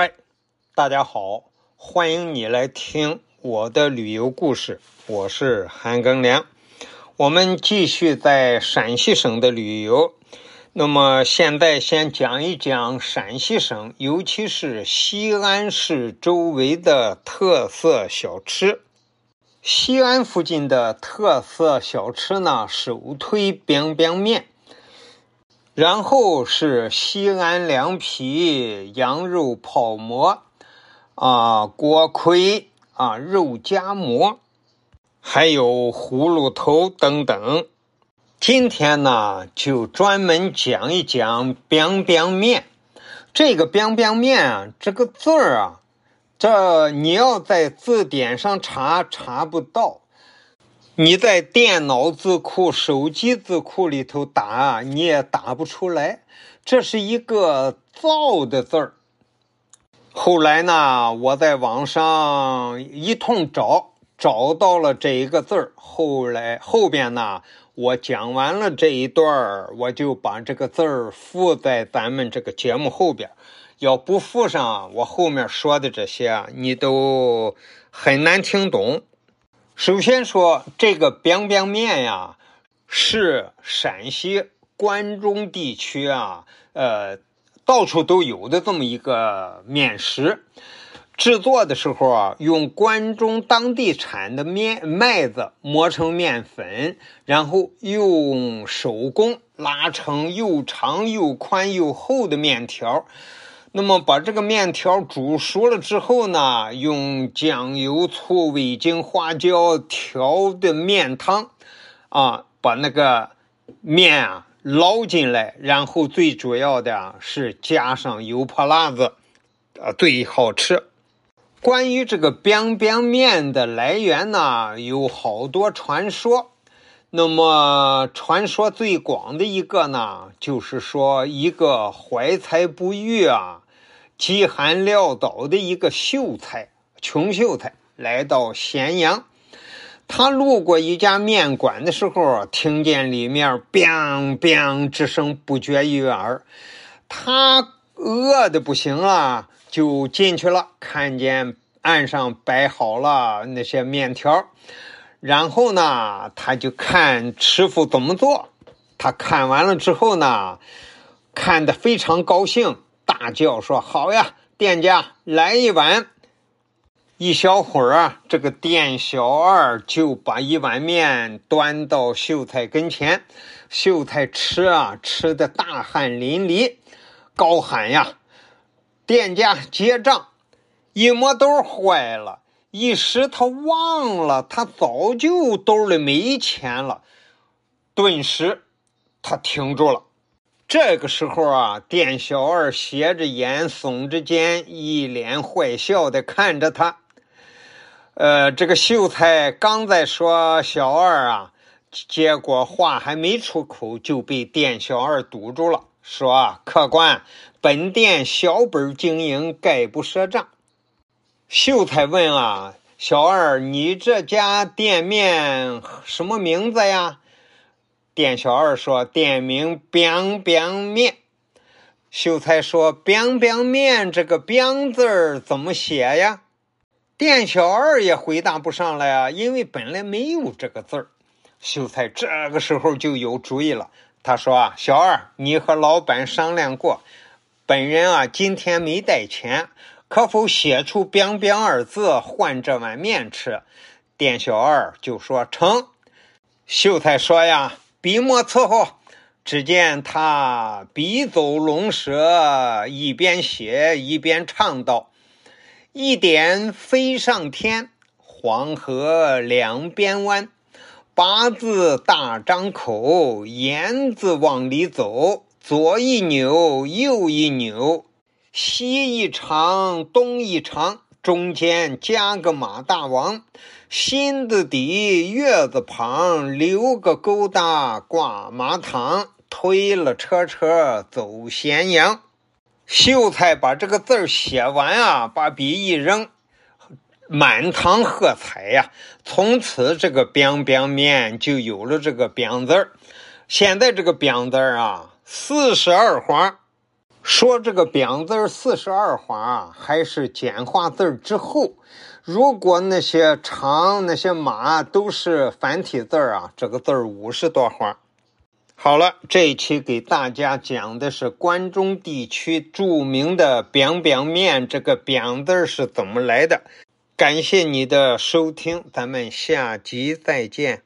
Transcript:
嗨，大家好，欢迎你来听我的旅游故事。我是韩庚良，我们继续在陕西省的旅游。那么现在先讲一讲陕西省，尤其是西安市周围的特色小吃。西安附近的特色小吃呢，首推 biang biang 面。然后是西安凉皮、羊肉泡馍，啊，锅盔啊，肉夹馍，还有葫芦头等等。今天呢，就专门讲一讲 biang biang 面。这个 biang biang 面啊，这个字儿啊，这你要在字典上查查不到。你在电脑字库、手机字库里头打，你也打不出来。这是一个造的字儿。后来呢，我在网上一通找，找到了这一个字儿。后来后边呢，我讲完了这一段儿，我就把这个字儿附在咱们这个节目后边。要不附上，我后面说的这些，你都很难听懂。首先说这个 biang biang 面呀，是陕西关中地区啊，呃，到处都有的这么一个面食。制作的时候啊，用关中当地产的面麦子磨成面粉，然后用手工拉成又长又宽又厚的面条。那么把这个面条煮熟了之后呢，用酱油、醋、味精、花椒调的面汤，啊，把那个面啊捞进来，然后最主要的是加上油泼辣子，啊，最好吃。关于这个边边面的来源呢，有好多传说。那么，传说最广的一个呢，就是说一个怀才不遇啊。饥寒潦倒的一个秀才，穷秀才来到咸阳。他路过一家面馆的时候，听见里面 “biang biang” 之声不绝于耳。他饿的不行了，就进去了。看见案上摆好了那些面条，然后呢，他就看师傅怎么做。他看完了之后呢，看得非常高兴。大叫说：“好呀，店家来一碗。”一小会儿啊，这个店小二就把一碗面端到秀才跟前。秀才吃啊，吃的大汗淋漓，高喊呀：“店家结账！”一摸兜坏了，一时他忘了，他早就兜里没钱了。顿时，他停住了。这个时候啊，店小二斜着眼，耸着肩，一脸坏笑的看着他。呃，这个秀才刚在说小二啊，结果话还没出口，就被店小二堵住了，说：“客官，本店小本经营，概不赊账。”秀才问啊，小二，你这家店面什么名字呀？店小二说：“店名 biang biang 面。”秀才说：“biang biang 面这个 biang 字儿怎么写呀？”店小二也回答不上来啊，因为本来没有这个字儿。秀才这个时候就有主意了，他说：“啊，小二，你和老板商量过，本人啊今天没带钱，可否写出 biang biang 二字换这碗面吃？”店小二就说：“成。”秀才说：“呀。”笔墨伺候，只见他笔走龙蛇，一边写一边唱道：“一点飞上天，黄河两边弯，八字大张口，言字往里走，左一扭，右一扭，西一长，东一长。”中间加个马大王，心字底月字旁，留个勾搭挂马堂，推了车车走咸阳。秀才把这个字儿写完啊，把笔一扔，满堂喝彩呀！从此这个饼”饼面就有了这个饼字儿。现在这个饼字儿啊，四十二画。说这个“表”字四十二画啊，还是简化字之后。如果那些长那些马都是繁体字啊，这个字五十多画。好了，这一期给大家讲的是关中地区著名的“扁扁面”，这个“扁”字是怎么来的？感谢你的收听，咱们下集再见。